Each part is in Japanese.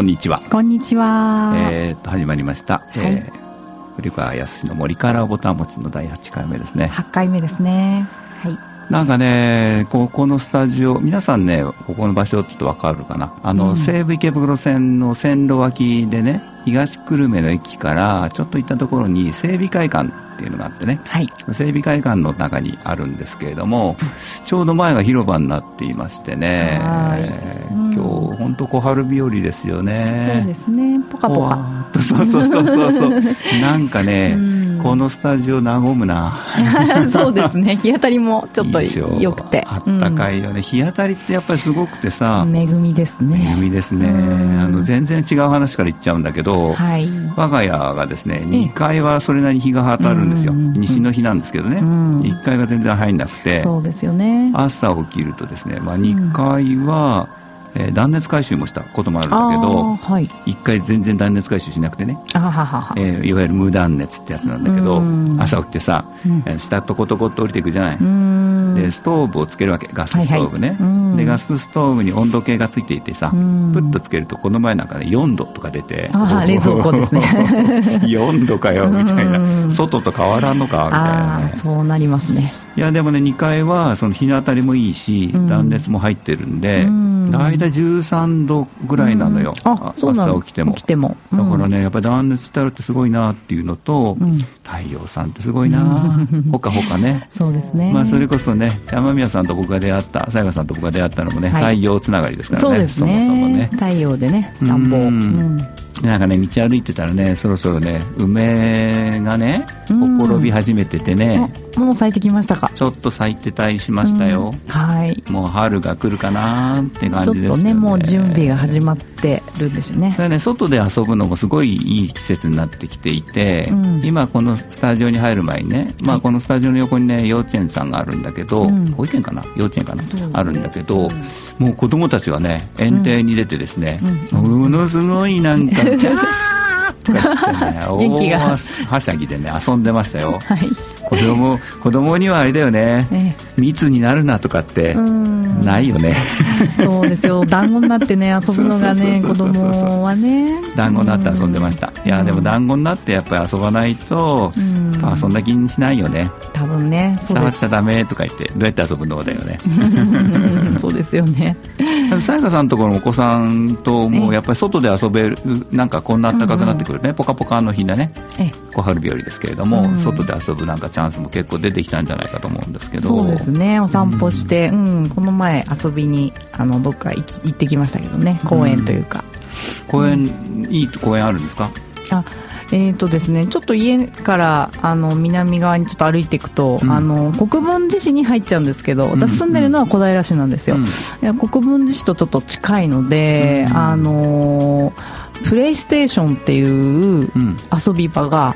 こんにちは。こんにちは。えー、と始まりました、はい、えー、古川康の森からボタン持ちの第8回目ですね。8回目ですね。はい。なんかね、ここのスタジオ、皆さんね、ここの場所ちょっとわかるかな。あの、うん、西武池袋線の線路脇でね、東久留米の駅からちょっと行ったところに整備会館っていうのがあってね、はい、整備会館の中にあるんですけれども、ちょうど前が広場になっていましてね、本当小春日和ですよね。そうですね。ポカポカ。そうそうそうそうそう。なんかね、うん。このスタジオ和むな。そうですね。日当たりもちょっとよくて。あったかいよね、うん、日当たりってやっぱりすごくてさ。恵みですね。恵みですね。あの全然違う話から言っちゃうんだけど、はい、我が家がですね2階はそれなりに日が当たるんですよ、西の日なんですけどね、うん、1階が全然入んなくて。そうですよね。朝起きるとですね、まあ、2階は、えー、断熱改修もしたこともあるんだけど、はい、1回全然断熱改修しなくてね。あははえー、いわゆる無断熱ってやつなんだけど朝起きてさ、うん、下とことこっと降りていくじゃない？でストーブをつけるわけ。ガスストーブね、はいはい、でガスストーブに温度計がついていてさプッとつけるとこの前なんかね4度とか出てあ冷蔵庫ですね。4度かよみたいな。外と変わらんのかみたいな、ね、そうなりますねいやでもね2階はその日の当たりもいいし、断熱も入ってるんで、大体13度ぐらいなのよ、あ朝起きても。起きても、だからねやっぱり断熱してあるってすごいなっていうのと、太陽さんってすごいな。ほかほかね。そうですね、まあ、それこそね山宮さんと僕が出会ったさやかさんと僕が出会ったのもね、太陽つながりですからね。ね。そもそもね。太陽でね暖房。うん。なんかね道歩いてたらねそろそろね梅がねほころび始めててね、もう咲いてきましたか？ちょっと咲いてたりしましたよ、はい。もう春が来るかなって感じですよね。ちょっとねもう準備が始まってるんですよね。それね外で遊ぶのもすごいいい季節になってきていて、うん、今このスタジオに入る前にね、まあ、このスタジオの横にね幼稚園さんがあるんだけど、うん、保育園かな？幼稚園かな、う？ん、あるんだけど、もう子供たちはね園庭に出てですね、ものすごいなんか キャーとか言ってね元気が。はしゃぎでね遊んでましたよ、はい、子供子供にはあれだよね、ええ、密になるなとかってないよね。そうですよ。団子になってね遊ぶのがね子供はね。団子になって遊んでました。いやでも団子になってやっぱり遊ばないと遊んだ気にしないよね。多分ね触っちゃダメとか言ってどうやって遊ぶのだよね。そうですよね。さやかさんのところのお子さんともやっぱり外で遊べるなんかこんな暖かくなってくるね、ポカポカの日だね小春日和ですけれども、外で遊ぶなんかチャンスも結構出てきたんじゃないかと思うんですけど。そうですね。お散歩して、うん、うん、この前遊びにあのどっか行ってきましたけどね。公園というか、うん、公園いい公園あるんですか？あえーとですね、ちょっと家からあの南側にちょっと歩いていくと、うん、あの国分寺市に入っちゃうんですけど私住んでるのは小平市なんですよ、うん、いや国分寺市とちょっと近いので、うん、あのプレイステーションっていう遊び場が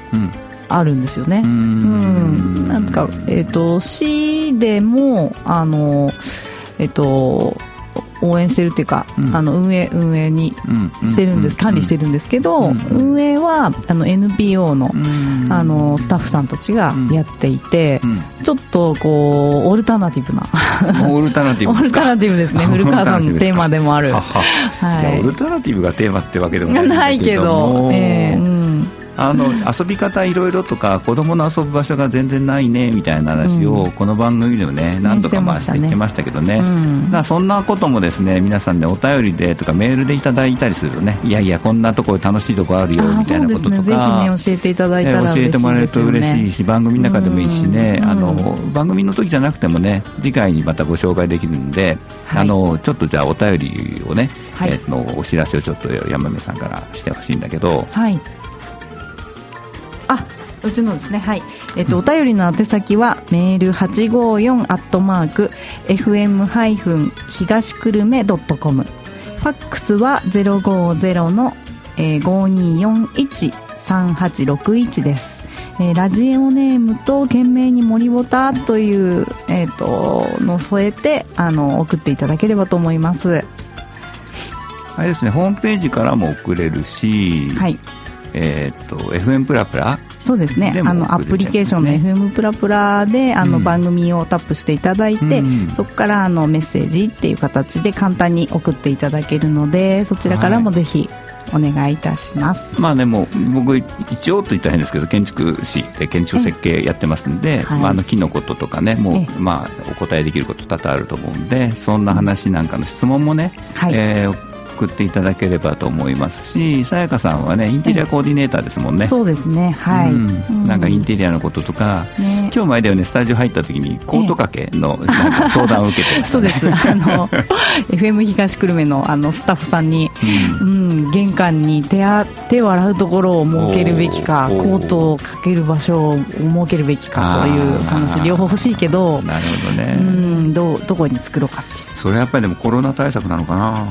あるんですよね、うん。なんか、えーと、市でもあのえっ、ー、と応援してるっていうか、うん、あの運営運営にしてるんです、管理してるんですけど、運営はあの NPO の,、あのスタッフさんたちがやっていて、ちょっとこうオルタナティブなオルタナティブオルタナティブですね。古川さんのテーマでもある。はい、オルタナティブがテーマってわけでもないけど、えーうんあの遊び方いろいろとか子供の遊ぶ場所が全然ないねみたいな話をこの番組でもね何度かまあしてきましたけどね、だそんなこともですね皆さんでお便りでとかメールでいただいたりするとねいやいやこんなところ楽しいとこあるよみたいなこととか、ね、教えていただいたら、教えてもらえると嬉しいし番組の中でもいいしね、あの番組の時じゃなくてもね次回にまたご紹介できるんで、はい、あのちょっとじゃあお便りをね、はい、えー、のお知らせをちょっと山目さんからしてほしいんだけど。はいあうちのですね。はい。えっと、お便りの宛先はメール854アットマーク FM 東久留米ドットコム。ファックスは050の、えー、52413861です、えー、ラジオネームと懸命に森ボタという、えーと、の添えてあの送っていただければと思います。あれですねホームページからも送れるし、はいえー、っと FM プラプラ？そうですね。あのアプリケーションの FM プラプラであの、番組をタップしていただいて、うん、そこからあのメッセージっていう形で簡単に送っていただけるのでそちらからもぜひ、お願いいたします。まあでも僕一応と言ったら変ですけど建築士で建築設計やってますんで、はい、まあ、あの木のこととかねもう、まあ、お答えできること多々あると思うんでそんな話なんかの質問もね、はい、えー送っていただければと思いますしさやかさんはねインテリアコーディネーターですもんね、そうですねはい、うん、なんかインテリアのこととか、ね、今日前だよねスタジオ入った時にコート掛けの相談を受けてました、ね、そうです。あの FM 東久留米のあのスタッフさんに、うん、うん、玄関に手あ手を洗うところを設けるべきかコートをかける場所を設けるべきかという話両方欲しいけどなるほどね。うんどどこに作ろうかっていう。それやっぱりでもコロナ対策なのかな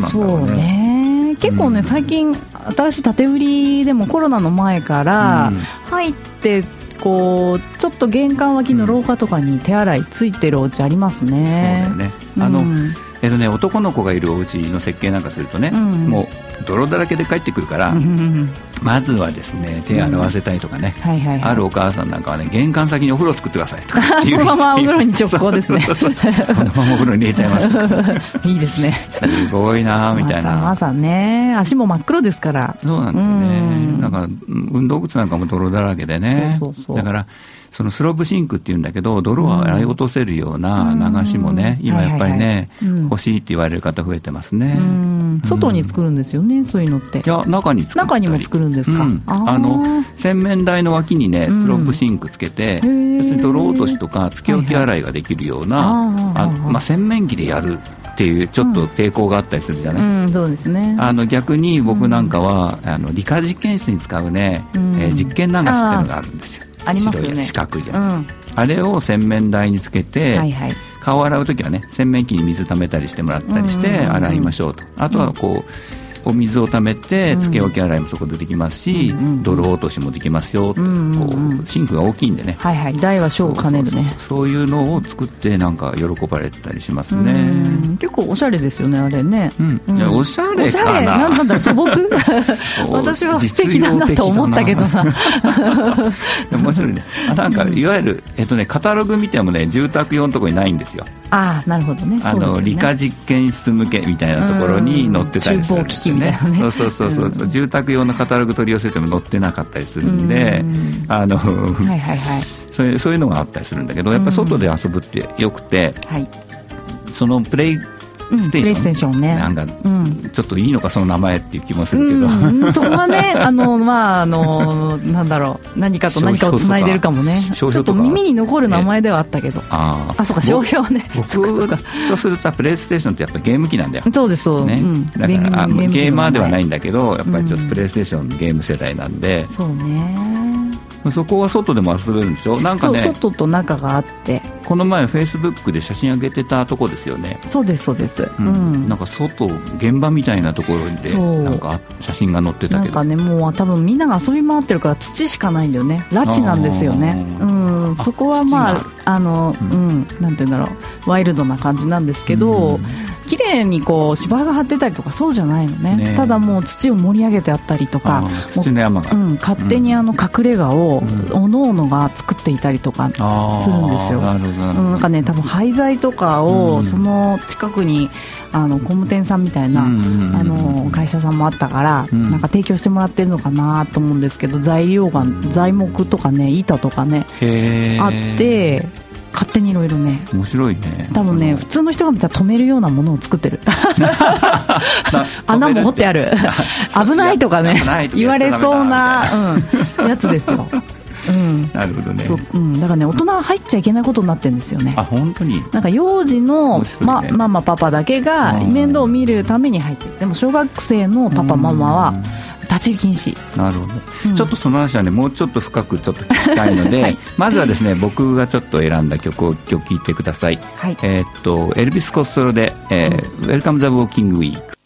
そうね。結構ね、うん、最近新しい建売りでもコロナの前から入ってこうちょっと玄関脇の廊下とかに手洗いついてるお家ありますね、そうだよね。あの、うんえっとね、男の子がいるお家の設計なんかするとね、うん、もう泥だらけで帰ってくるから、うん、まずはですね手洗わせたいとかね、はいはいはい、あるお母さんなんかはね玄関先にお風呂作ってくださいとかそのままお風呂に直行ですね。そのままお風呂に入れちゃいますいいですね。すごいなみたいな。まさね。足も真っ黒ですから。そうなんだよね、だから運動靴なんかも泥だらけでね。そうそうそう。だからそのスロップシンクっていうんだけど、泥を洗い落とせるような流しもね、今やっぱりね、欲しいって言われる方増えてますね。外に作るんですよね、そういうのって。いや、中に作中にも作るん。ですか？あの、洗面台の脇にね、スロップシンクつけて、別に泥落としとか、つけ置き洗いができるような、あまあ、洗面器でやるっていうちょっと抵抗があったりするじゃない、うん。うん、そうですね。あの逆に僕なんかは、あの理科実験室に使うね、えー、実験流しっていうのがあるんですよ。ありますよね。四角いやつ、うん、あれを洗面台につけて、はいはい、顔を洗う時はね洗面器に水ためたりしてもらったりして洗いましょうと、あとはこうこう水をためてつけ置き洗いもそこでできますし、うん、泥落としもできますよ、うんうん、こうシンクが大きいんでね。はいはい。大は小を兼ねるね。そういうのを作ってなんか喜ばれたりしますね。結構おしゃれですよねあれね、うん、うん、おしゃれかな。なんだ素朴 私は素敵だなと思ったけどな。面白いね。なんかいわゆる、えっとね、カタログ見てもね住宅用のところにないんですよ。ああなるほどね。あの、ね、理科実験室向けみたいなところに載ってたりするんですね、ね、そうそうそうそう、うん、住宅用のカタログ取り寄せても載ってなかったりするんで、ん。あの、はいはいはい。そういうそういうのがあったりするんだけどやっぱり外で遊ぶってよくて、はい、そのプレイステーション,、ね。なんか、ちょっといいのかその名前っていう気もするけど、うん、そこはね あのまああのなんだろう何かと何かをつないでるかもね。ちょっと耳に残る名前ではあったけど。ああそうか商標ね。僕とするとプレイステーションってやっぱゲーム機なんだよ。そうですそう、ね、だからゲーマーではないんだけどやっぱりちょっとプレイステーションゲーム世代なんで、そうねそこは外でも遊べるんでしょ？なんかね外と中があって。この前フェイスブックで写真上げてたとこですよね。そうですそうです、うん、うん、なんか外現場みたいなところでなんか写真が載ってたけど。なんかねもう多分みんなが遊び回ってるから土しかないんだよね。拉致なんですよね。うん。そこはまああのうん、うん、なんて言うんだろう。ワイルドな感じなんですけど、うん綺麗にこう芝が張ってたりとかそうじゃないのね、ね、ただもう土を盛り上げてあったりとか土の山が、うん、勝手にあの隠れ家をおのおのが作っていたりとかするんですよ、なるほどなんかね多分廃材とかをその近くにあの工務店さんみたいな、あの会社さんもあったから、なんか提供してもらってるのかなと思うんですけど材料が材木とかね板とかねあって勝手にいろいろね。面白いね。多分ね普通の人が見たら止めるようなものを作ってる。穴も掘ってある。危ないとかね言われそうな、うん、やつですよ。うん、なるほどね。そう、うん、だからね大人は入っちゃいけないことになってるんですよね。あ本当に？なんか幼児の、ね、ま、ママパパだけが面倒を見るために入ってる。でも小学生のパパママは立ち入り禁止。なるほど、うん、ちょっとその話はねもうちょっと深くちょっと聞きたいので、はい、まずはですね僕がちょっと選んだ曲を今日聴いてください、はい、えー、っとエルビス・コストロで「えー、ウェルカム・ザ・ウォーキング・ウィーク」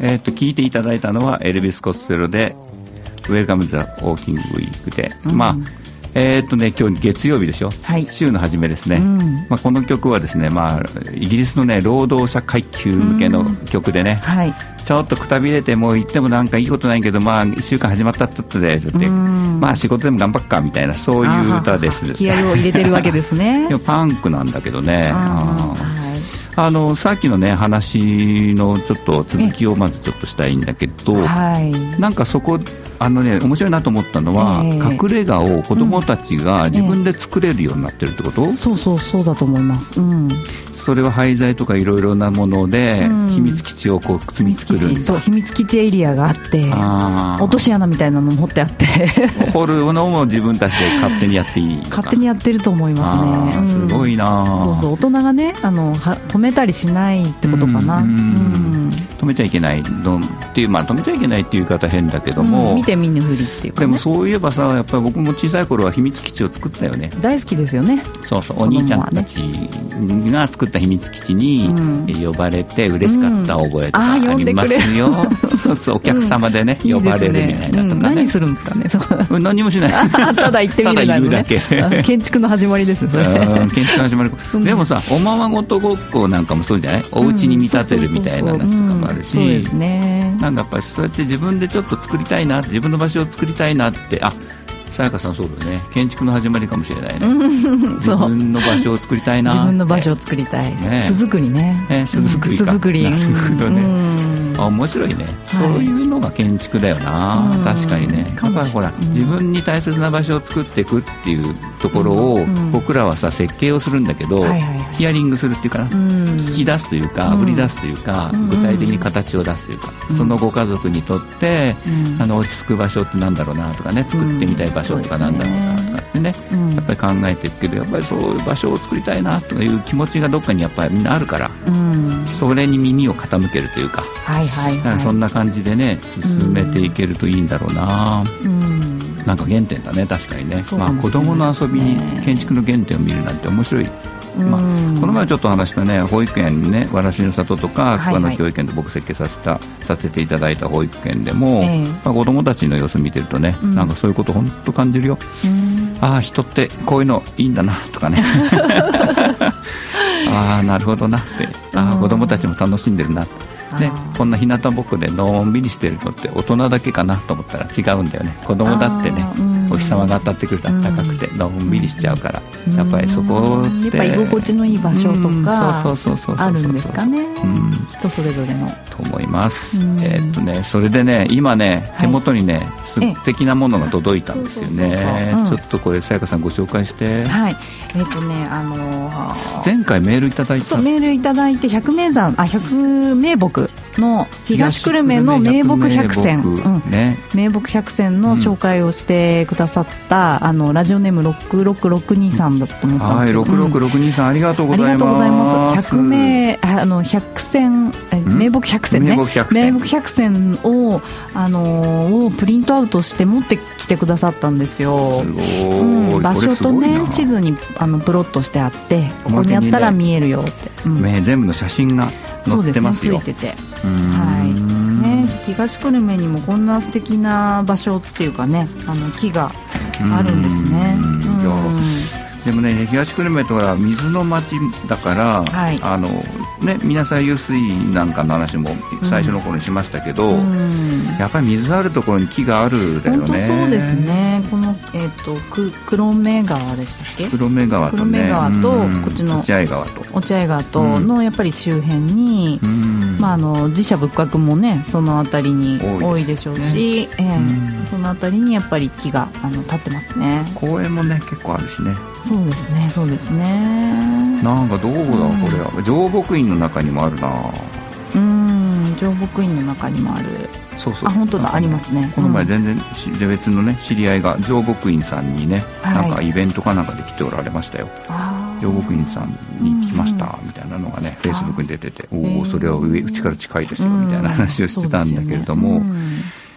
えー、っと聞いていただいたのはエルビス・コステロで「ウェルカム・ザ・ウォーキング・ウィークで」うん、まあえー、っとね今日月曜日でしょ、はい、週の初めですね、うん、まあ、この曲はですね、まあ、イギリスのね労働者階級向けの曲でね、はい、ちょっとくたびれてもう言ってもなんかいいことないけどまあ1週間始まったってでって。まあ仕事でも頑張っかみたいなそういう歌です。気合を入れてるわけですね。パンクなんだけどね。あのさっきのね話のちょっと続きをまずちょっとしたいんだけど、はい、なんかそこあのね面白いなと思ったのは、えー、隠れ家を子供たちが自分で作れるようになってるってこと、うんえ。ー、そうそうそうだと思います、うん、それは廃材とかいろいろなもので、うん、秘密基地をこう積み作るそう秘密基地エリアがあって落とし穴みたいなのも掘ってあって。掘るのも自分たちで勝手にやっていい勝手にやってると思いますね、すごいなそうそう。大人がねあのは止めたりしないってことかな、うん止めちゃいけないのっていう、まあ、止めちゃいけないっていう言い方変だけども、見て見ぬふりっていうか、ね、でもそういえばさやっぱり僕も小さい頃は秘密基地を作ったよね。大好きですよね。そうそうお兄ちゃんたちが作った秘密基地に呼ばれて嬉しかった覚えとかありますよ、うん、そうそうお客様でね、呼ばれるみたいなとかね、何するんですかねそう何もしない。ただ行ってみるだけ。建築の始まりですねそれ。建築の始まり、でもさおままごとごっこなんかもそうじゃない？お家に見立てるみたいな話とかもあるし、そうですね。なんかやっぱりそうやって自分でちょっと作りたいな自分の場所を作りたいなってあさやかさんそうだね。建築の始まりかもしれないね。自分の場所を作りたいな自分の場所を作りたい、ね、巣作りね。ね巣作り巣作り。なるほどね、あ面白いね、そういうのが建築だよな、確かにね。だからほら、自分に大切な場所を作っていくっていうところを、僕らはさ設計をするんだけど、ヒアリングするっていうかな、聞き出すというかあぶり出すというか、具体的に形を出すというか、そのご家族にとって、あの落ち着く場所ってなんだろうなとかね作ってみたい場所とかなんだろうなってね、やっぱり考えていくけどやっぱりそういう場所を作りたいなとかいう気持ちがどっかにやっぱりみんなあるから、それに耳を傾けるというか。はいはいはい、そんな感じでね進めていけるといいんだろうな、うん、なんか原点だね確かにね。ね、まあ、子供の遊びに建築の原点を見るなんて面白い。まあ、この前ちょっと話したね保育園ねわらしの里とか桑名教育園で僕設計させたさせていただいた保育園でも、えー、まあ、子供たちの様子見てるとね、うん、なんかそういうこと本当感じるよ、うん、ああ人ってこういうのいいんだなとかね。ああなるほどなって。ああ子供たちも楽しんでるなって。ね、こんな日向ぼっこでのんびりしてるのって大人だけかなと思ったら違うんだよね。子供だってね、お日様が当たってくると暖かくてのんびりしちゃうから、やっぱりそこってやっぱ居心地のいい場所とかあるんですかね、うん、人それぞれの。と思います、えー、っとねそれでね今ね手元にね、素敵なものが届いたんですよね。ちょっとこれさやかさんご紹介して。はい。えー、っとねあのー、前回メールいただいた。そうメールいただいて百名山あ百名木の東久留米の名木百選、ね、名木百選の紹介をしてくださった、うん、あのラジオネーム66623さんだと思ったんです。けど、はい、66623さんありがとうございます。ありがとうございます。百名あの百選名木百選ね。名木百選。をあのをプリントアウトして持ってきてくださったんですよ、うん、場所とね地図にあのプロットしてあってここにやったら見えるよって、うん、全部の写真が載ってますよ。そうですねついててはい。ね、東久留米にもこんな素敵な場所っていうかねあの木があるんですね。でもね東久留米とは水の町だから、はい、あのね皆さん湧水なんかの話も最初の頃にしましたけど、うん、やっぱり水あるところに木があるだよね。そうですね。この、えーと、く黒目川でしたっけ？黒目川と、ね、黒目川と、うん、こっちの落合川と。落合川とのやっぱり周辺に、うん、まあ、あの自社仏閣もねその辺りに多いでしょうし、ねえー、その辺りにやっぱり木があの立ってますね。公園もね結構あるしね。そうですねそうですね。なんかどうだ、これは。上牧院の中にもあるな。うん上牧院の中にもある。そうそう。あ本当だありますね。この前全然、うん、別のね知り合いが上牧院さんにね、はい、なんかイベントかなんかで来ておられましたよ上牧院さんに来ました、みたいなのがねフェイスブックに出てておおそれは上うちから近いですよみたいな話をしてたんだけれども、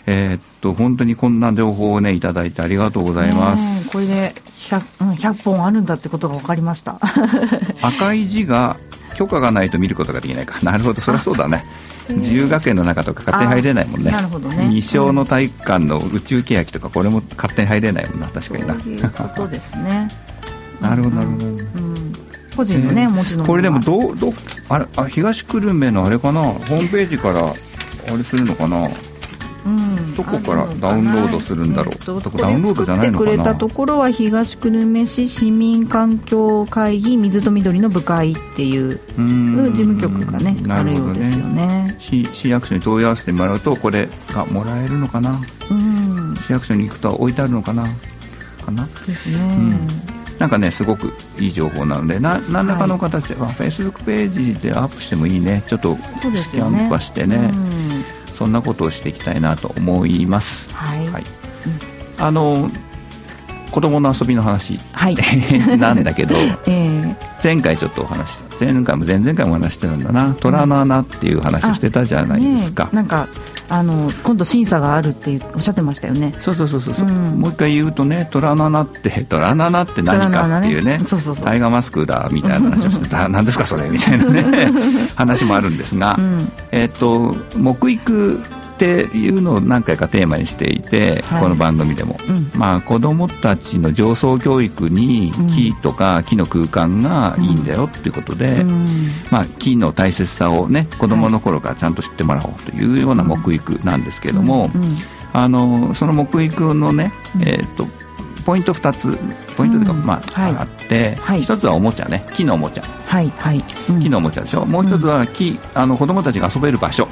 えー、っと本当にこんな情報をねいただいてありがとうございます。これで 100, 100本あるんだってことが分かりました。赤い字が許可がないと見ることができないか。なるほど、そりゃそうだね。自由学園の中とか勝手に入れないもんね。なるほどね。二小の体育館の宇宙欅とかこれも勝手に入れないもんな確かにな。そういうことですね。なるほどなるほど、うん、個人のね、持ちのこれでもどうどうあれあ東久留米のあれかな？ホームページからあれするのかな？うん、どこからダウンロードするんだろう。えっとどこダウンロードじゃないのかな？作ってくれたところは東久留米市市民環境会議水と緑の部会っていううん。事務局がねあなるようですよね。市市役所に問い合わせてもらうとこれがもらえるのかな？うん。市役所に行くと置いてあるのかな？かな？ですね、なんかねすごくいい情報なのでな何らかの形で、フェイスブックページでアップしてもいいね。ちょっとスキャン化してね。うん。そんなことをしていきたいなと思います。はい。はい、あの子供の遊びの話はい。なんだけど ええ。前回ちょっとお話した前回も前々回も話してたんだな。虎の穴っていう話をしてたじゃないですか、ねえ。なんかあの今度審査があるっておっしゃってましたよね。そうそうそうそう、う。うん。もう一回言うとね虎の穴って虎の穴って何かっていうね。ねタイガーマスクだみたいな話をしてた。何ですかそれみたいなね。話もあるんですが、うん。えっと木育っていうのを何回かテーマにしていて、はい。この番組でも、うん。まあ、子どもたちの上層教育に木とか木の空間がいいんだよっていうことで、うん。まあ、木の大切さをね子どもの頃からちゃんと知ってもらおうというような木育なんですけれども、うんうん。あのその木育のね、えー、とポイント2つポイントというか、うん。まあはい。あって、はい。1つはおもちゃね木のおもちゃ。はい。はい、うん。木のおもちゃでしょ、もう1つは木あの子どもたちが遊べる場所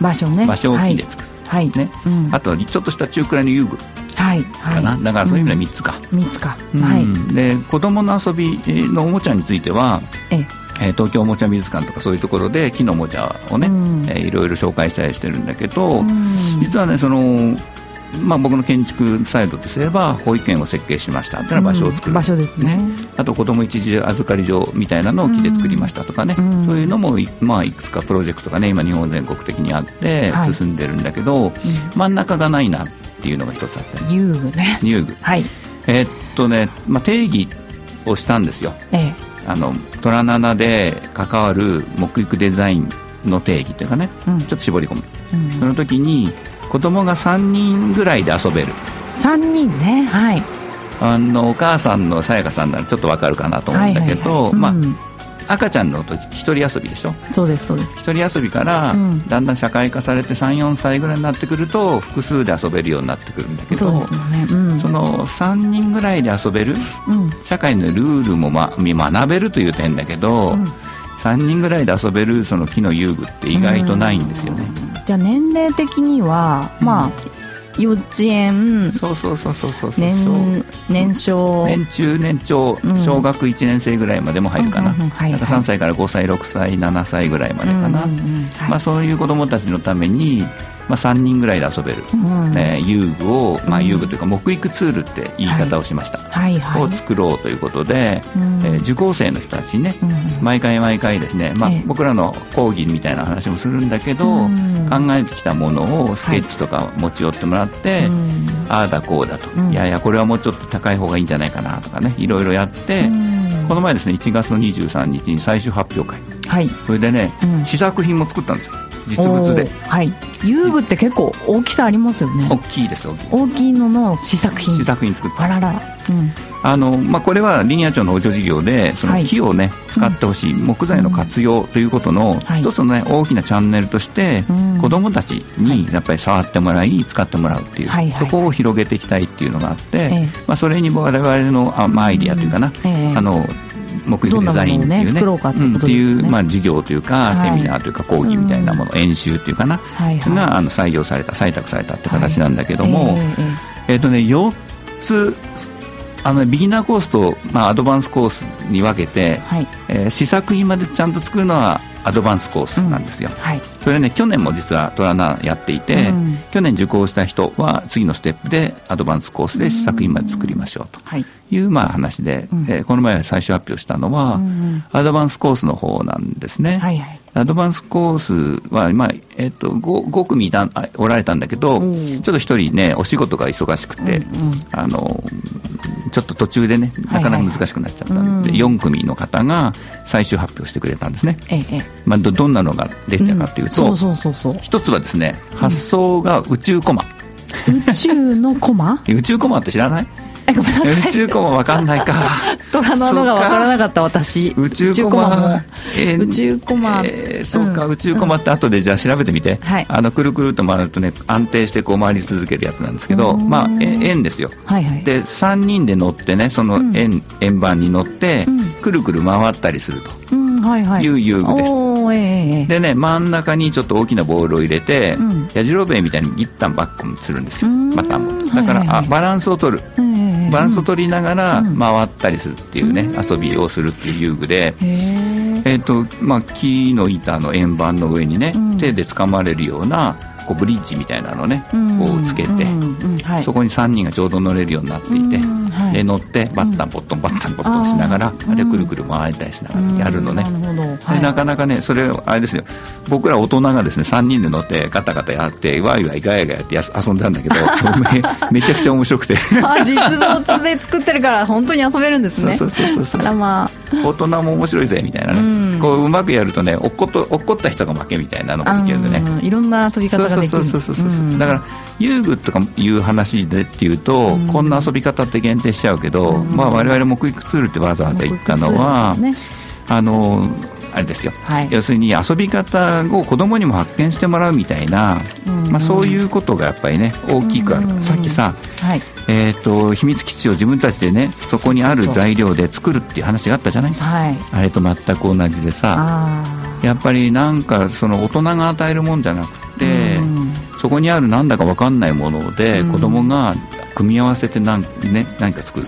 場所ね。場所を木で作る、はい、ね。うん、あとちょっとした中くらいの遊具。はい。かな、はいだからそういう意味では3つか、三つか、うん。はい。で子どもの遊びのおもちゃについては、え。えー東京おもちゃ美術館とかそういうところで木のおもちゃをね、うん。えーいろいろ紹介したりしてるんだけど、うん。実はねその、まあ、僕の建築サイドとすれば保育園を設計しました。っていうのは場所を作る、うん場所ですね。あと子ども一時預かり所みたいなのを木で作りましたとかね、うん。そういうのもい,、まあ、いくつかプロジェクトがね今日本全国的にあってはい。進んでるんだけど、真ん中がないなっていうのが一つあってね。遊具ね。遊具。はい。えーっとね、まあ、定義をしたんですよ。ええ。あの虎の穴で関わる木育デザインの定義というかね、うん。ちょっと絞り込む、うん。その時に子供が3人ぐらいで遊べる。三人ね。はい。あのお母さんのさやかさんならちょっとわかるかなと思うんだけど、ま赤ちゃんの時一人遊びでしょ？そうですそうです。一人遊びからうん。だんだん社会化されて34歳ぐらいになってくると複数で遊べるようになってくるんだけどそうですよね。うん。その3人ぐらいで遊べるうん。社会のルールも、ま、学べるという点だけど、うん。3人ぐらいで遊べるその木の遊具って意外とないんですよね、じゃあ年齢的にはまあ幼稚園そうそうそうそうそうそう。年年少。年中年長うん。小学1年生ぐらいまでも入るかな,、うんうんうんはいなんか3歳から5歳6歳7歳ぐらいまでかな、まあ、そういう子供たちのために、まあ、3人ぐらいで遊べる、うん。ね遊具を、まあ、うん。遊具というか木育ツールって言い方をしました、はい。はい。を作ろうということで、うん。えー受講生の人たちにね、うん。毎回毎回ですね、まあええ。僕らの講義みたいな話もするんだけど、うん。考えてきたものをスケッチとか持ち寄ってもらって、うん。ああだこうだと、うん。いやいやこれはもうちょっと高い方がいいんじゃないかなとかねいろいろやって、うん。この前ですね1月の23日に最終発表会。はい。それでね、うん。試作品も作ったんですよ実物で。はい。遊具って結構大きさありますよね。大きいです大きいです。大きいのの試作品。試作品作ったあらら。うん。あの、まあ、これは林野庁の補助事業でそのはい。木をね、使ってほしい、木材の活用ということのはい。一つの、ね、大きなチャンネルとして、うん。子どもたちにやっぱり触ってもらい使ってもらうっていう、はいはい。そこを広げていきたいっていうのがあって、ええ。まあ、それに我々のあ、まあ、アイディアというかな、ええ。あの木育デザインっていうね。ね作ろうかってことですよね。んっていう、まあ、授業というか、はい。セミナーというか講義みたいなもの、演習っていうかな、はいはい。があの採用された採択されたって形なんだけども、ええええっ、とね、4つ、あのね、ビギナーコースと、まあ、アドバンスコースに分けてえ、はい。えー試作品までちゃんと作るのはアドバンスコースなんですよ。はい。それね、去年も実はトラナやっていて、うん。去年受講した人は次のステップでアドバンスコースで試作品まで作りましょうとはい。いう、まあ、話で、うん。えーこの前最初発表したのは、うん。アドバンスコースの方なんですね。はいはいアドバンスコースは、まあえっと 5, 5組いたあおられたんだけど、うん。ちょっと一人ね、お仕事が忙しくて、うんうん。あのちょっと途中でねなかなか難しくなっちゃったので、4組の方が最終発表してくれたんですね、ええ。まあ、どどんなのが出てたかというと一つはですね発想が宇宙コマ、宇宙のコマ？宇宙コマって知らない？ごめんなさい。宇宙コマ分かんないか。虎の穴が分からなかった私。宇宙コマ。えー、宇宙コマ、えー、そうか、うん、宇宙コマって後でじゃあ調べてみて、うん、あのくるくると回るとね安定してこう回り続けるやつなんですけどまあ円ですよ、はいはい、で3人で乗ってねその円うん、円盤に乗って、くるくる回ったりすると、はいはい、いう遊具です、えー、でね真ん中にちょっと大きなボールを入れて、やじろべえみたいに一旦バックするんですよ。まただから、はいはい。はい、あバランスを取る、バランスを取りながら回ったりするっていうね、遊びをするっていう遊具で、えーとまあ、木の板の円盤の上にね、手で掴まれるようなこうブリッジみたいなのね、こうつけて、そこに3人がちょうど乗れるようになっていて、で乗ってバッタンポットンバッタンポットンしながら、あれくるくる回ったりしながらやるのね、でなかなかねそれあれですよ。僕ら大人がですね3人で乗ってガタガタやってワイワイガヤガヤって遊んだんだけど めちゃくちゃ面白くて。あ実物で作ってるから本当に遊べるんですね。そうそうそうそうまあ、大人も面白いぜみたいなね、こううまくやるとね落っこと落っこった人が負けみたいなのができるんでね。いろんな遊び方ができる。そうそうそうそう、だから遊具とかいう話でっていうと、こんな遊び方って限定しちゃうけど、まあ、我々木育ツールってわざわざ言ったのは、ね、あのあれですよ、はい、要するに遊び方を子供にも発見してもらうみたいな、まあ、そういうことがやっぱりね大きくある、さっきさ、はい、えーと、秘密基地を自分たちでねそこにある材料で作るっていう話があったじゃないですか、はい、あれと全く同じでさやっぱりなんかその大人が与えるもんじゃなくて、うんそこにあるなんだか分かんないもので、うん、子供が組み合わせて何,、ね、何か作る。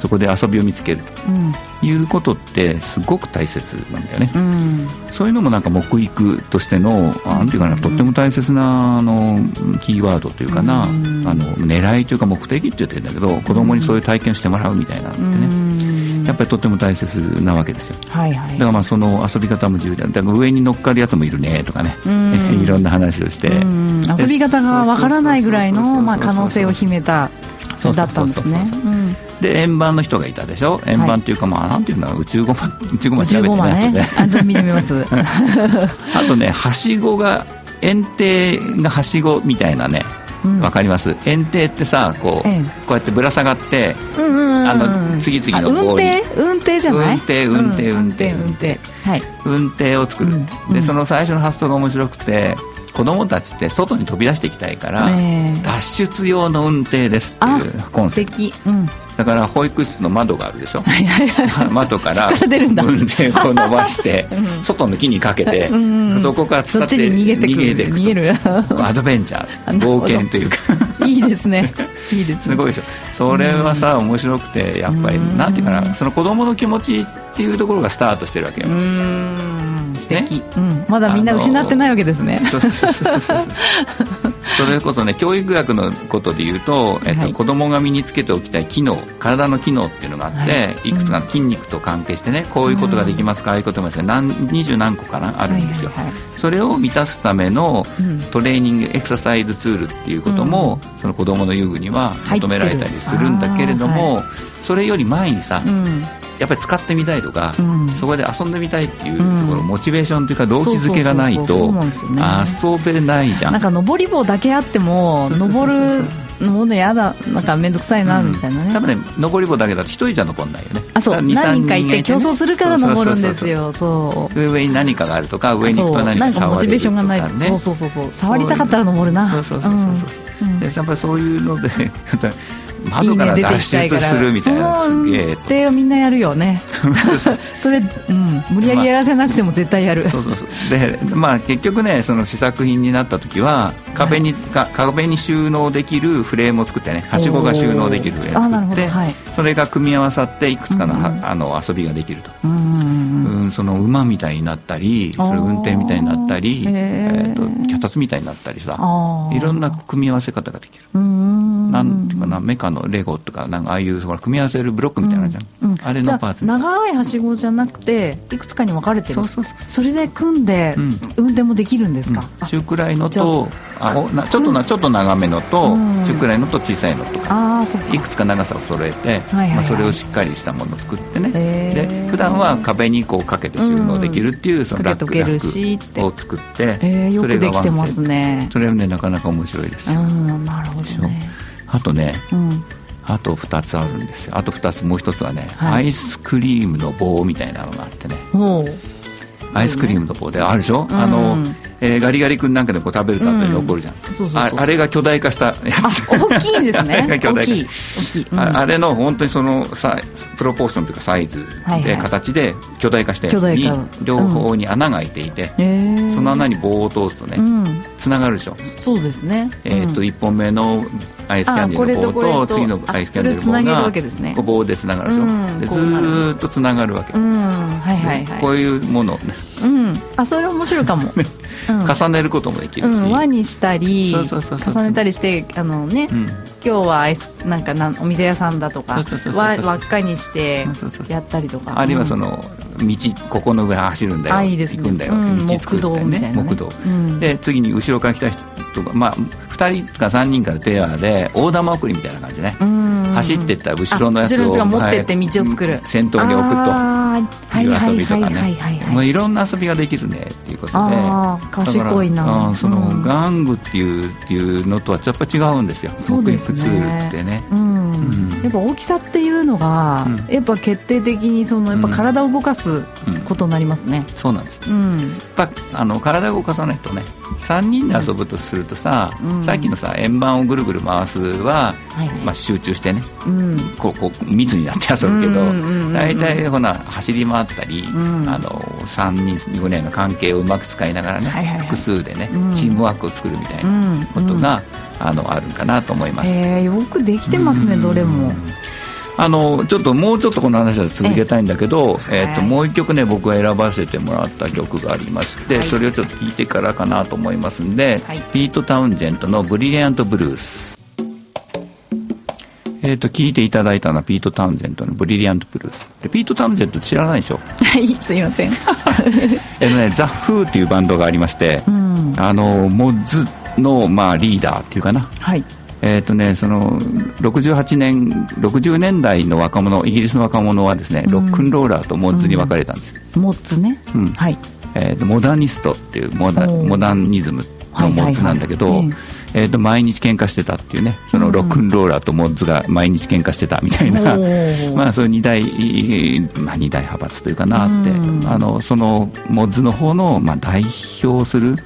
そこで遊びを見つける、うん、いうことってすごく大切なんだよね、うん、そういうのもなんか木育としてのなんていうかなとっても大切なあのキーワードというかな、あの狙いというか目的って言ってるんだけど子供にそういう体験してもらうみたいなってね、やっぱりとっても大切なわけですよ、はいはい、だからまあその遊び方も重要だ。だから上に乗っかるやつもいるねとかねいろんな話をして。遊び方がわからないぐらいのまあ可能性を秘めただったんですねで円盤の人がいたでしょ？円盤っていうか、まあなんていうんだろう？宇宙ゴマ宇宙ゴマ調べてね。ね。あと見てみます？あとねはしごが円亭がはしごみたいなねわ、かります？園庭ってさこう,、こうやってぶら下がって、あの次々の運転？運転じゃない？運転運転運転。運転はい。運転を作る、でその最初の発想が面白くて子供たちって外に飛び出していきたいから、脱出用の運転ですっていうコンセプト、うん、だから保育室の窓があるでしょ、はいはいはい、窓から運転を伸ばして 外の木にかけて、そこから伝って逃げて逃げる。アドベンチャー。冒険というか。いいですね。いいです、ね、すごいでしょ。それはさ、うん、面白くてやっぱり、うん、なんていうかなその子供の気持ちっていうところがスタートしてるわけよ。うん。素敵、ねうん、まだみんな失ってないわけですね。そうそうそうそうそうそれこそね教育学のことでいうと、えっとはい、子供が身につけておきたい機能体の機能っていうのがあって、はい、いくつかの筋肉と関係してねこういうことができますか、ああいうことも何二十何個かなあるんですよ、はいはいはい、それを満たすためのトレーニング、エクササイズツールっていうことも、うん、その子供の遊具には求められたりするんだけれども、はい、それより前にさ、うんやっぱり使ってみたいとか、うん、そこで遊んでみたいっていうところ、うん、モチベーションというか動機づけがないと遊べないじゃん。なんか登り棒だけあっても登るのの嫌だなんか面倒くさいなみたいなね、多分ね登り棒だけだと一人じゃ登んないよね。あそう。何人かいて競争するから登るんですよ。そう上に何かがあるとか上に行くと何か触れるとか、ね、モチベーションがないそうそうそうそう触りたかったら登るな。そうそうそうそうそう、でやっぱりそういうので 窓から脱出するみたいな。すげえ。をみんなやるよね。それ、うん、無理やりやらせなくても絶対やる、まあ、そうそうそう。でまあ結局ねその試作品になった時は壁に、はい、壁に収納できるフレームを作ってねはしごが収納できるフレームを作って、はい、それが組み合わさっていくつかの,、あの遊びができると、うん、うん、その馬みたいになったりそれ運転みたいになったり、えーと、脚立みたいになったりさいろんな組み合わせ方ができる。なんていうかなメカのレゴとかなんかああいう組み合わせるブロックみたいなじゃん、うんうん、あれのパーツ長いはしごじゃなくていくつかに分かれてる。そうそうそうそれで組んで運転もできるんですか、中くらいのとあおなちょっとなちょっと長めのと、中くらいのと小さいのとか。いくつか長さを揃えて、まあ、それをしっかりしたものを作ってね。で普段は壁にこうかけて収納できるっていうそのラックラックを作って、えー、よくできてますね。それはねなかなか面白いですよ。なるほど、ね、あとね、うん。あと2つあるんですよ。あと2つもう1つはね、はい、アイスクリームの棒みたいなのがあってね。アイスクリームの棒であるでしょ、うん、あの、えー、ガリガリ君なんかでこう食べると後に残るじゃん、あれが巨大化したやつ。大きいんですね。あれが巨大化あれの本当にそのさプロポーションというかサイズで、形で巨大化したやつに両方に穴が開いていて、うん、その穴に棒を通すとねつな、がるでしょ。そうですね、えー、と1本目のアイスキャンディーの棒と次のアイスキャンディーの棒が棒でつながるでしょ、うん、でずっとつながるわけ、うん。はいはいはい、こういうもの。ね、うん、あそれ面白いかも、重ねることもできるし、輪にしたり重ねたりしてあのね、今日はアイスなんかなんお店屋さんだとか輪っかにしてやったりとか。あるいはその道ここの上走るんだよ。ね、行くんだよ、道作ってね。木道、で次に後ろから来た人がまあ2人か3人からペアで大玉送りみたいな感じね。走ってったら後ろのやつを持ってって道を作る、先頭に置くという遊びとかね。いろんな遊びができるね。っていうことで。賢いな。その玩具っていうっていうのとはやっぱ違うんですよ。そうですね。ってね、やっぱ大きさっていうのが、やっぱ決定的にそのやっぱ体を動かすことになりますね、そうなんです、うん、やっぱあの体を動かさないとね3人で遊ぶとするとさ、さっきのさ円盤をぐるぐる回すは、まあ、集中してね、こうこう密になって遊ぶけど大体ほな走り回ったり、あの3人ぐらいの関係をうまく使いながらね、複数でね、チームワークを作るみたいなことが、あのあるかなと思います。えよくできてますね、どれも。あのちょっともうちょっとこの話は続けたいんだけど、えー、ともう一曲ね僕が選ばせてもらった曲がありまして、はい、それをちょっと聞いてからかなと思いますんで、はい、ピート・タウンジェントの「ブリリアント・ブルース」えっ、ー、と聞いていただいたのはピート・タウンジェントの「ブリリアント・ブルース」でピート・タウンジェント知らないでしょ？はいすいません。えっとねザ・フーっていうバンドがありまして、うん、あのモッズの、まあ、リーダーっていうかな、はい、えーとね、その68年60年代の若者イギリスの若者はですね、ロックンローラーとモッズに分かれたんです、うん、モッズね、うん。はい。えーと、モダニストっていうモダモダニズムのモッズなんだけど、えー、と毎日喧嘩してたっていうねそのロックンローラーとモッズが毎日喧嘩してたみたいな、う。ん、まあそういう二大、まあ、二大派閥というかなって、うん、あのそのモッズの方の、まあ、代表する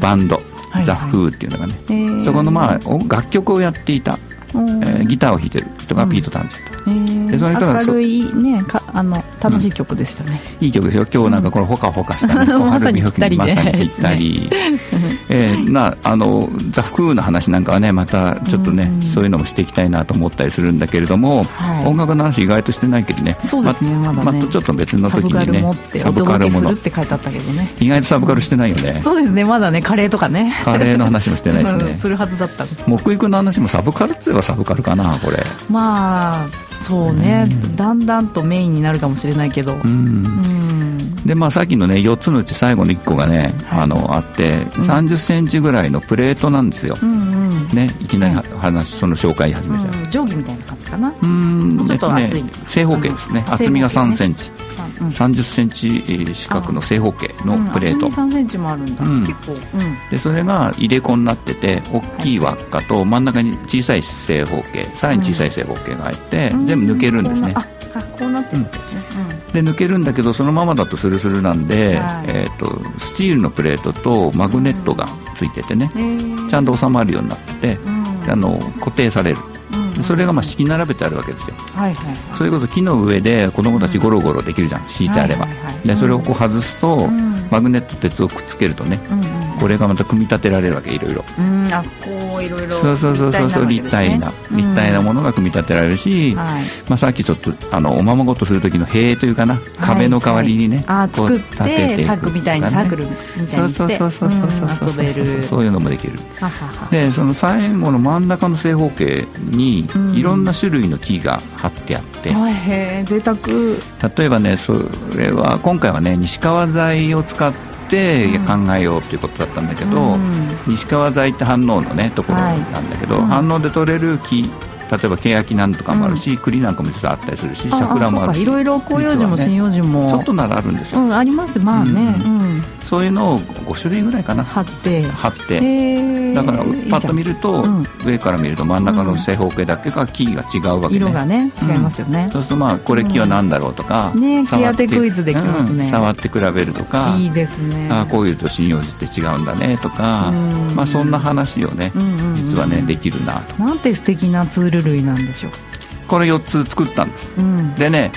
バンド、ザ・フーっていうのがね、えー、そこのまあ楽曲をやっていた、えー、ギターを弾いてる人がピート・タンジェント、えー、でその人が明るいねかあの楽しい曲でしたね、うん、いい曲ですよ。今日なんかこのほかほかしたね、うん、まさにぴったりまさにぴったり、えー、なあのザ・フーの話なんかはねまたちょっとね、うん、そういうのもしていきたいなと思ったりするんだけれども、はい、音楽の話意外としてないけどね。そうですねまだね、まちょっと別の時にねサブカルもの。って書いてあったけどね。意外とサブカルしてないよね、そうですねまだねカレーとかね。カレーの話もしてないしね。するはずだった木育の話もサブカルっつえばサブカルかなこれ。まあそうね、うん、だんだんとメインになるかもしれないけど、うん、でまあ、さっきのね4つのうち最後の1個がね、はい、あのあって3 0センチぐらいのプレートなんですよ、うんうん、ね、いきなり話、その紹介始めちゃう、定規みたいな感じかな。うん。ちょっと厚い、ね、正方形ですね。厚みが3センチ、うん、30センチ四角の正方形のプレート、うん、3センチもあるんだ、うん、結構、うん、でそれが入れ子になってて大きい輪っかと真ん中に小さい正方形さらに小さい正方形が入って、全部抜けるんですね、あこうなってるんですね、で抜けるんだけどそのままだとスルスルなんで、はい、えーと、スチールのプレートとマグネットがついててね、ちゃんと収まるようになってて、あの固定されるそれがまあ敷き並べてあるわけですよ、はいはいはい、それこそ木の上で子供たちゴロゴロできるじゃん。敷いてあれば、はいはいはい、でそれをこう外すと、うん、マグネット鉄をくっつけるとね、うんうん、これがまた組み立てられるわけいろいろ。あこういろいろそうそうそうそう立体な、立体な。ものが組み立てられるし、まあ、さっきちょっとあのおままごとする時の塀というかな、壁の代わりにね、あ作ってサックみたいにサークルみたいにしてそうそうそうそうそう遊べるそういうのもできるでその最後の真ん中の正方形にいろんな種類の木が貼ってあって、はい、贅沢。例えばねそれは今回はね西川材を使って考えようということだったんだけど、西川材って反応のねところなんだけど、反応で取れる木例えば欅なんとかもあるし、うん、栗なんかも実はあったりするし桜もあるしいろいろ広葉樹も針葉樹も、ちょっとならあるんですよ、うん、あります。まあね、うん。そういうのを5種類ぐらいかな。貼って。貼って。だからパッと見ると上から見ると真ん中の正方形だけが木が違うわけね。色がね違いますよね、そうするとまあこれ木は何だろうとか、ね木当てクイズできますね、触って比べるとかいいですね。あこういうと針葉樹って違うんだねとか、まあそんな話をね、実はねできるなと。なんて素敵なツール類なんでしょう。これ4つ作ったんです、でね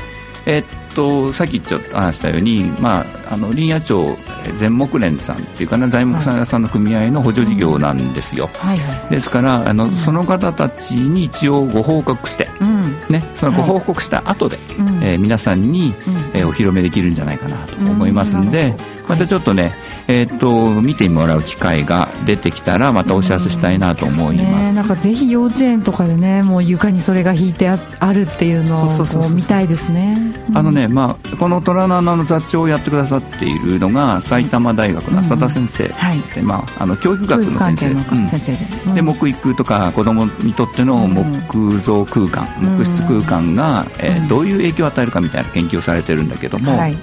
えっとさっきちょっと話したように、まあ、あの林野庁全木連さんっていうかな材木屋さんの組合の補助事業なんですよ、はい。はい、ですからあの、うん、その方たちに一応ご報告して、うん、ね、そのご報告した後で、はい、えー、皆さんに、うん、えー、お披露目できるんじゃないかなと思いますんで、またちょっとね、えー、っと見てもらう機会が出てきたらまたお知らせしたいなと思います、ね、なんかぜひ幼稚園とかでねもう床にそれが引いてあるっていうのを見たいですね。あのね、まあ、この虎の穴の座長をやってくださっているのが埼玉大学の浅田先生、はい。でまあ、あの教育学の先生。先生で,、うん、で。木育とか子どもにとっての木造空間、木質空間が、えー、どういう影響を与えるかみたいな研究をされてるんだけども、はい、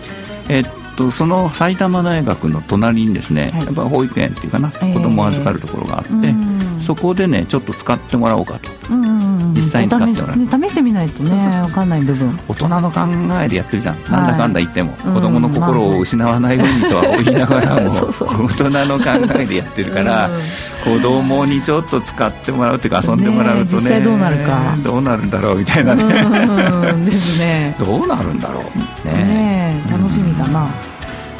えーとその埼玉大学の隣にですね、はい、やっぱ保育園っていうかな、子供を預かるところがあって、えー、そこでねちょっと使ってもらおうかと、うんうん、実際に使ってもらう、ね、試してみないとね分かんない部分。大人の考えでやってるじゃん、はい、なんだかんだ言っても、子供の心を失わないようにとは言いながらも 大人の考えでやってるから、子供にちょっと使ってもらうっていうか遊んでもらうとね、ね、どうなるか。どうなるんだろうみたいなね。ですね。どうなるんだろう。ね。ね楽しみだな、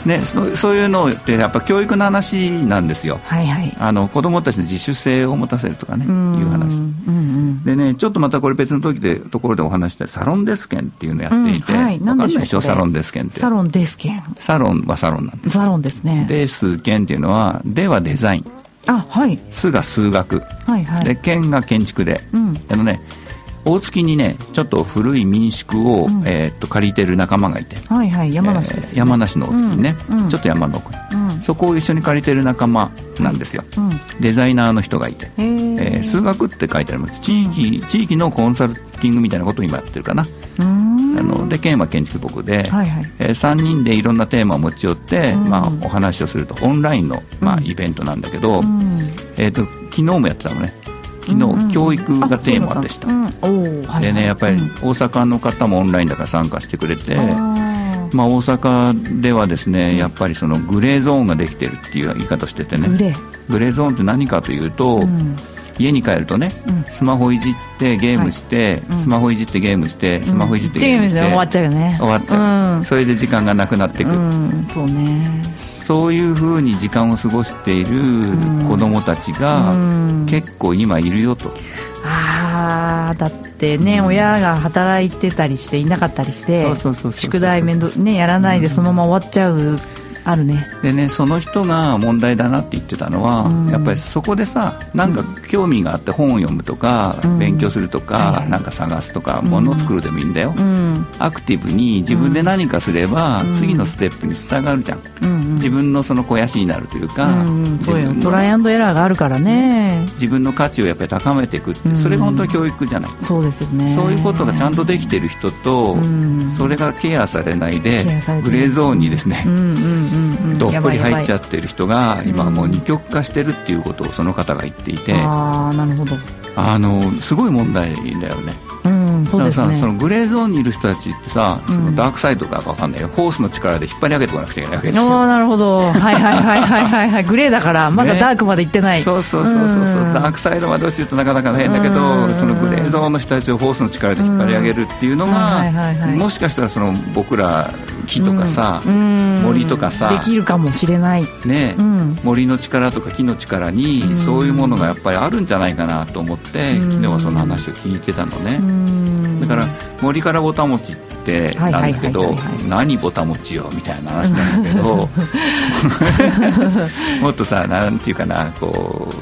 ね、そそういうのってやっぱ教育の話なんですよ、はいはい、あの子供たちの自主性を持たせるとかねいう話、うんうん、でねちょっとまたこれ別の時でところでお話したサロンデス券っていうのをやっていて、うんはい、分かんないでしょ？サロンデス券って。サロンデス券サロンはサロンなんです。サロンですね。デス券っていうのはではデザイン。あはい。数が数学、はいはい、で県が建築で、うん、あのね大月にねちょっと古い民宿を、うん、えー、っと借りてる仲間がいて、はいはい、山梨です、ね、山梨の大月にね、うん、ちょっと山の奥に、うん、そこを一緒に借りてる仲間なんですよ、デザイナーの人がいて、えー、数学って書いてあります。地域地域のコンサルティングみたいなことを今やってるかな。あので県は建築僕で、はいはい、えー、3人でいろんなテーマを持ち寄って、まあ、お話をすると。オンラインの、まあ、イベントなんだけど、えーと昨日もやってたのね昨日、教育がテーマでした、でねやっぱり大阪の方もオンラインだから参加してくれて、まあ、大阪ではですねやっぱりそのグレーゾーンができてるっていう言い方しててね。グレー。ゾーンって何かというと、家に帰るとね、スマホいじってゲームして、スマホいじってゲームしてスマホいじってゲームして、終わっちゃうよね。終わっちゃう、それで時間がなくなっていく、そうね。そういうふうに時間を過ごしている子供たちが結構今いるよと、ああだってね、親が働いてたりしていなかったりして宿題面倒ねやらないでそのまま終わっちゃうあるね。でねその人が問題だなって言ってたのは、うん、やっぱりそこでさなんか興味があって本を読むとか、うん、勉強するとか、うん、なんか探すとか、ものを作るでもいいんだよ、アクティブに自分で何かすれば、次のステップにつながるじゃん、自分のその肥やしになるというか、そうよ。トライアンドエラーがあるからね。自分の価値をやっぱり高めていくって、それが本当に教育じゃない。そうですよね。そういうことがちゃんとできてる人と、それがケアされないでグレーゾーンにですね、うんうん どっぷり入っちゃってる人が今もう二極化してるっていうことをその方が言っていて、ああなるほど。あのすごい問題だよねうんそうですね。そのグレーゾーンにいる人たちってさ、そのダークサイドか分かんないよ。ホースの力で引っ張り上げてこなくちゃいけないわけですよなるほど。はいはいはいはいはいはい。グレーだからまだダークまで行ってない、ね、そうそうそうそうそう。ダークサイドまで落ちるとなかなか変だけどそのグレーゾーンの人たちをホースの力で引っ張り上げるっていうのがもしかしたらその僕ら木とかさ、森とかさできるかもしれないね、森の力とか木の力にそういうものがやっぱりあるんじゃないかなと思って昨日はその話を聞いてたのね。だから森からぼたもちってなんだけど何ぼたもちよみたいな話なんだけど もっとさなんていうかなこう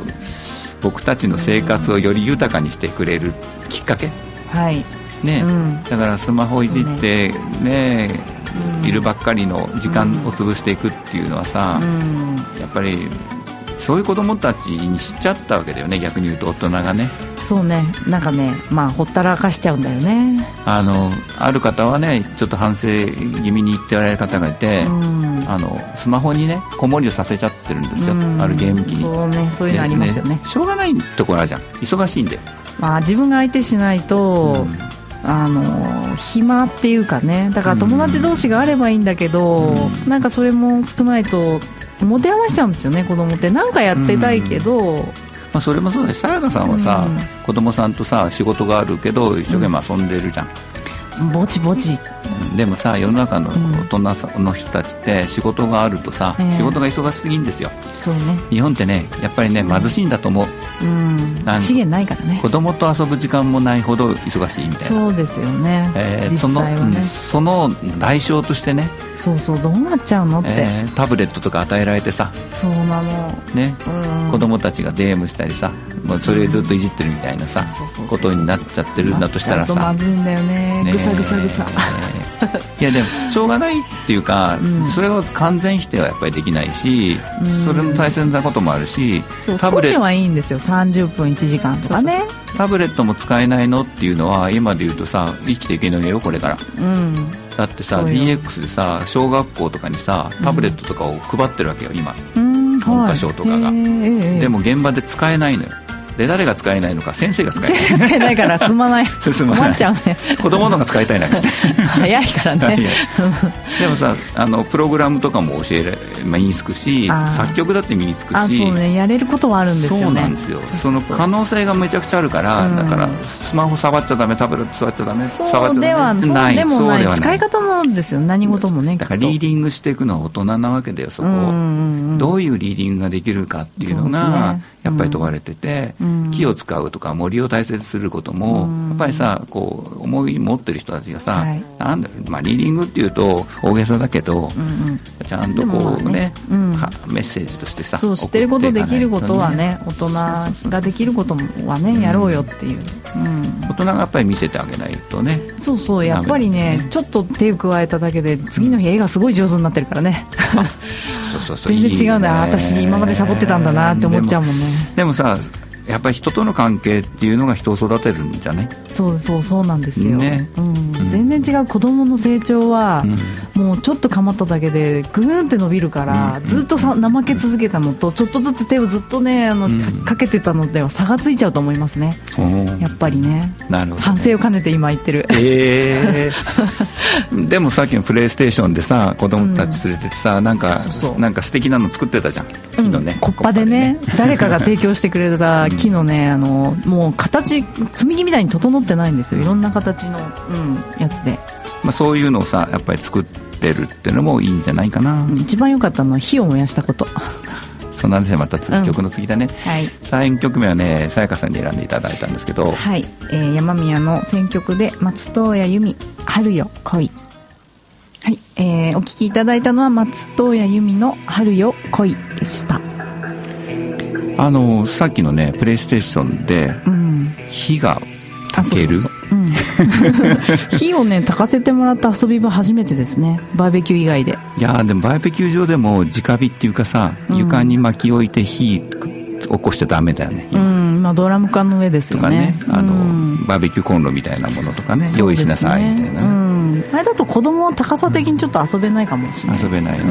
僕たちの生活をより豊かにしてくれるきっかけ、はい。ね、うん、だからスマホいじってねいるばっかりの時間を潰していくっていうのはさ、やっぱりそういう子供たちにしちゃったわけだよね逆に言うと大人がねそうね。なんかねまあほったらかしちゃうんだよね。あのある方はねちょっと反省気味に言っておられる方がいて、うん、あのスマホにね子守りをさせちゃってるんですよ、うん、あるゲーム機に。そうねそういうのありますよね、ね、しょうがないところあるじゃん。忙しいんで。まあ自分が相手しないと、うん。あの暇っていうかね。だから友達同士があればいいんだけど、うん、なんかそれも少ないと持て余しちゃうんですよね子供って。何かやってたいけど、うん、まあ、それもそうだしさやかさんはさ、うん、子供さんとさ仕事があるけど一生懸命遊んでるじゃん、ぼちぼち。でもさ世の中の大人の人たちって仕事があるとさ、うん、仕事が忙しすぎんですよ、そうね。日本ってねやっぱりね貧しいんだと思う、うん、資源ないからね。子供と遊ぶ時間もないほど忙しいみたいな。そうですよね、えー、その、ね、その代償としてね。そうそうどうなっちゃうのって、えー、タブレットとか与えられてさ。そうなの。ね、うん、子供たちがゲームしたりさ。もうそれずっといじってるみたいなさ、ことになっちゃってるんだとしたらさ。まずいんだよね。ぐさぐさ。ぐさいやでもしょうがないっていうか、うん、それを完全否定はやっぱりできないし、うん、それも大切なこともあるしタブレットはいいんですよ。30分1時間とかね。タブレットも使えないのっていうのは今で言うとさ生きていけないよこれから、うん、だってさ DX でさ小学校とかにさタブレットとかを配ってるわけよ今、文科省とかが、でも現場で使えないのよで誰が使えないのか先生が使えない。先生使えないから進まない。進まない。っちゃうね。子供のが使いたいなって。早いからね。でもさあのプログラムとかも教えら身につくし作曲だって身につくし。あそうね。やれることはあるんですよね。そうなんですよ。その可能性がめちゃくちゃあるから、うん、だからスマホ触っちゃダメタブレット触っちゃダメ触っちゃダメそうではないでもない。使い方なんですよ。何事もねだからリーディングしていくのは大人なわけだよそこ、どういうリーディングができるかっていうのが、やっぱり問われてて、うん、木を使うとか森を大切にすることも、うん、やっぱりさこう思い持ってる人たちがさ、はい、なんだまあ、リーディングっていうと大げさだけど、うんうん、ちゃんとこうね、ね。うん、メッセージとしてさそう知ってることできることはね大人ができることはねやろうよっていう、大人がやっぱり見せてあげないとね。そうそうやっぱりね、ね、ちょっと手を加えただけで次の日絵がすごい上手になってるからね。全然違うんだ、私今までサボってたんだなって思っちゃうもんね。でもさやっぱり人との関係っていうのが人を育てるんじゃねそうそうそうなんですよ、ね。うん、うん、全然違う子供の成長は、うん、もうちょっと構っただけでグーンって伸びるから、うん、ずっとさ怠け続けたのとちょっとずつ手をずっとねあの、かけてたのでは差がついちゃうと思いますね。やっぱりね。なるほど、ね、反省を兼ねて今言ってる。ええー、でもさっきのプレイステーションでさ子供たち連れててさ、なんかそうそうなんか素敵なの作ってたじゃん。昨日ね、コッパでね。誰かが提供してくれた木のねあのもう形積み木みたいに整ってないんですよ。いろんな形の、うん、やつで、まあ、そういうのをさやっぱり作ってるっていうのもいいんじゃないかな、一番良かったのは火を燃やしたこと。そんな話はまた曲の次だね、うん、はい、3曲目はねさやかさんに選んでいただいたんですけど。はい、えー、山宮の選曲で松任谷由実「春よ恋」はい、えー、お聴きいただいたのは松任谷由実の「春よ恋」でしたあのさっきのねプレイステーションで火が炊ける、うん、火をね炊かせてもらった遊び場初めてですね。バーベキュー以外で。いやでもバーベキュー場でも直火っていうかさ、床に巻き置いて火起こしちゃダメだよね。うん。まあドラム缶の上ですよね。とかね。あの、うん、バーベキューコンロみたいなものとかね、ね、用意しなさいみたいな、ね、あれだと子供は高さ的にちょっと遊べないかもしれない、遊べないね、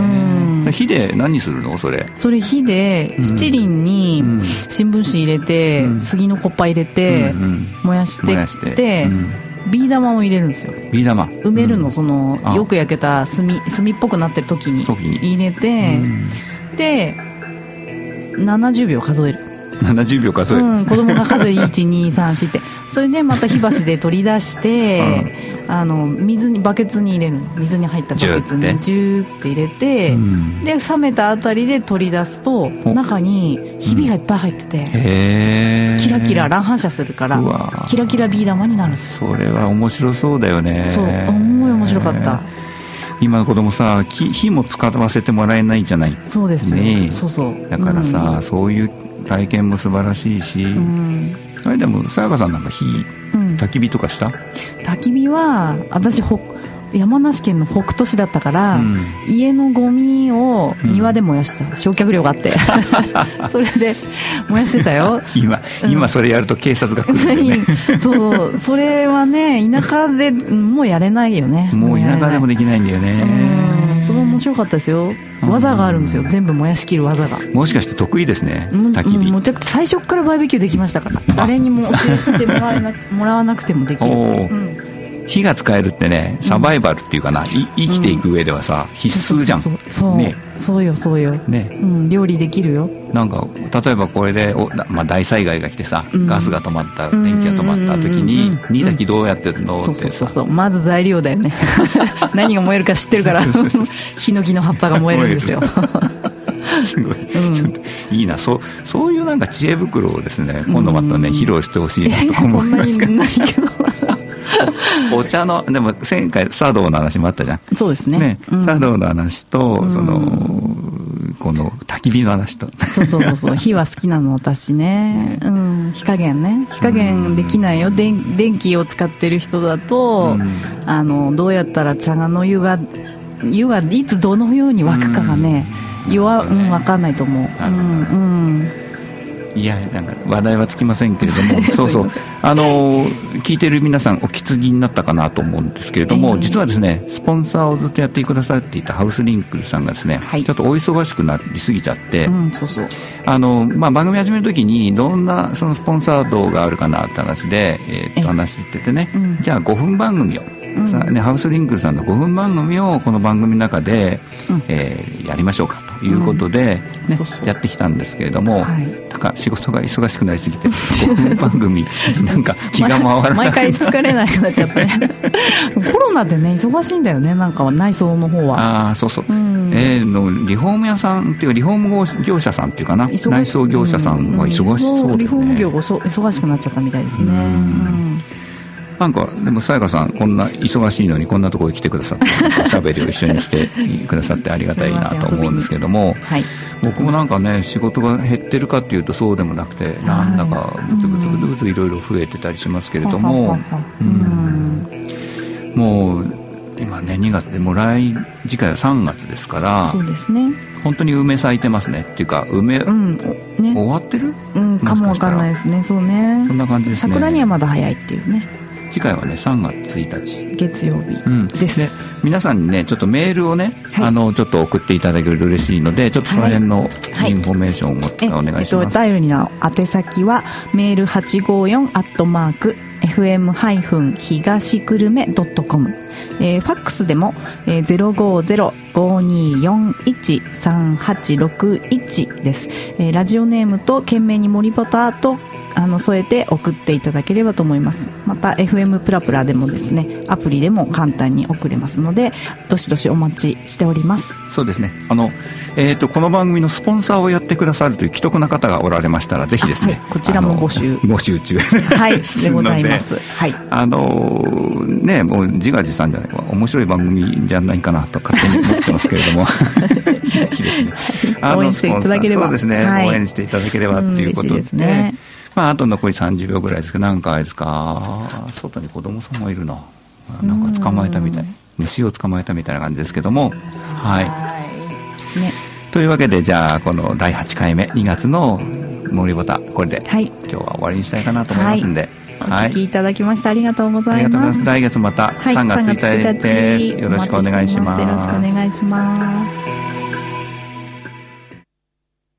火で何するの？それ。それ火で七輪に新聞紙入れて、杉のコッパ入れて、燃やしてってビー玉を入れるんですよ。ビー玉。埋めるの、そのよく焼けた炭炭っぽくなってる時に入れて、で70秒数える。70秒数える、うん、子供が数え1234ってそれでまた火箸で取り出して、あの水にバケツに入れる水に入ったバケツに。ジューって入れて、うん、で冷めたあたりで取り出すと中にひびがいっぱい入ってて、うん、キラキラ乱反射するからキラキラビー玉になるそれは面白そうだよね。そう。思い面白かった。今の子供さ火も使わせてもらえないじゃない。そうですねそうそう。だからさ、うん、そういう体験も素晴らしいし、うんあれでもさやかさんなんか火、うん、焚き火とかした？焚き火は私ほ山梨県の北杜市だったから、うん、家のゴミを庭で燃やした、うん、焼却量があって。それで燃やしてたよ。今今それやると警察が来る、ね、そうそれはね田舎でもうやれないよね。もう田舎でもできないんだよねそれ面白かったですよ。技があるんですよ。全部燃やしきる技が。もしかして得意ですね。焚き火。むちゃくちゃ最初からバーベキューできましたから。誰にも教えてもらえなもらわなくてもできる、うん火が使えるってねサバイバルっていうかな、うん、生きていく上ではさ、必須じゃん。そうそうね、そうよそうよ、ね。うん、料理できるよ。なんか例えばこれでお、まあ、大災害が来てさ、うん、ガスが止まった電気が止まった時に煮炊きどうやってるの？そうそうそうそう。まず材料だよね。何が燃えるか知ってるから。ヒノキの葉っぱが燃えるんですよ。すごい、うん、いいな。そうそういうなんか知恵袋をですね今度またね、披露してほしいなと思いますけどお茶のでも前回茶道の話もあったじゃん。そうですね。ね、うん、茶道の話と、そのこの焚き火の話と。そうそうそう 火は好きなの私ね、うん、火加減ね。火加減できないよ、電電気を使ってる人だと、あのどうやったら茶の湯が湯がいつどのように沸くかがね、湯は、うん、分かんないと思う。うんうんいやなんか話題はつきませんけれども そうそうあの聞いてる皆さんお気づきになったかなと思うんですけれども、えー、実はですねスポンサーをずっとやってくださっていたハウスリンクルさんがですね、はい、ちょっとお忙しくなりすぎちゃって、うん、そうそう。あの、まあ、番組始める時にどんなそのスポンサードがあるかなって話で、えー、っと話しててね、うん、じゃあ5分番組をさね、ハウスリンクルさんの5分番組をこの番組の中で、うん、えー、やりましょうか。ということで、ね、そうそう。やってきたんですけれども、はい、なんか仕事が忙しくなりすぎて5分番組なんか気が回らない。毎回疲れなくなっちゃって。コロナでね忙しいんだよね。なんか内装の方は。ああそうそう、うん、えー、のリフォーム屋さんっていうかリフォーム業者さんっていうかな？内装業者さんは忙しそうで、ね、リフォーム業が忙しくなっちゃったみたいですね。うんなんかでもさやかさんこんな忙しいのにこんなところに来てくださっておしゃべりを一緒にしてくださってありがたいなと思うんですけども、はい、僕もなんかね仕事が減ってるかっていうとそうでもなくてなんだかブツブツブツブツいろいろ増えてたりしますけれども、うん、もう今ね2月でもう来次回は3月ですからそうですね。本当に梅咲いてますねっていうか梅、うん。ね、終わってる、うん、かもわかんないですね。そうね。そんな感じですね。桜にはまだ早いっていうね次回はね3月1日。月曜日です、うん、皆さんにねちょっとメールをね、はい、あのちょっと送っていただけると嬉しいのでちょっとその辺のインフォメーションを、はい、お願いします、えっと、便りの宛先はメール854アットマーク FM- 東久留米 .com えー、ファックスでも、えー、050-5241-3861です、えー、ラジオネームと懸命に森ポターとあの添えて送っていただければと思います。また FM プラプラでもですねアプリでも簡単に送れますのでどしどしお待ちしております。そうですね。あの、えーと、この番組のスポンサーをやってくださるという既得な方がおられましたらぜひですね、はい、こちらも募集。募集中。はい。で。ございます。はい。あのねもう自画自賛じゃない面白い番組じゃないかなと勝手に思ってますけれども。ぜひですね。応援していただければ。そうですね、はい、応援していただければっていうことで。ですねまあ、あと残り30秒ぐらいですけど、なんかあれですか、外に子供さんがいるな。なんか捕まえたみたい。虫を捕まえたみたいな感じですけども、はい。ね、というわけで、じゃあ、この第8回目、2月の森ボタ、これで、はい、今日は終わりにしたいかなと思いますんで、はい、お聞きいただきましてありがとうございます。来月また3月1日です。よろしくお願いします。よろしくお願いします。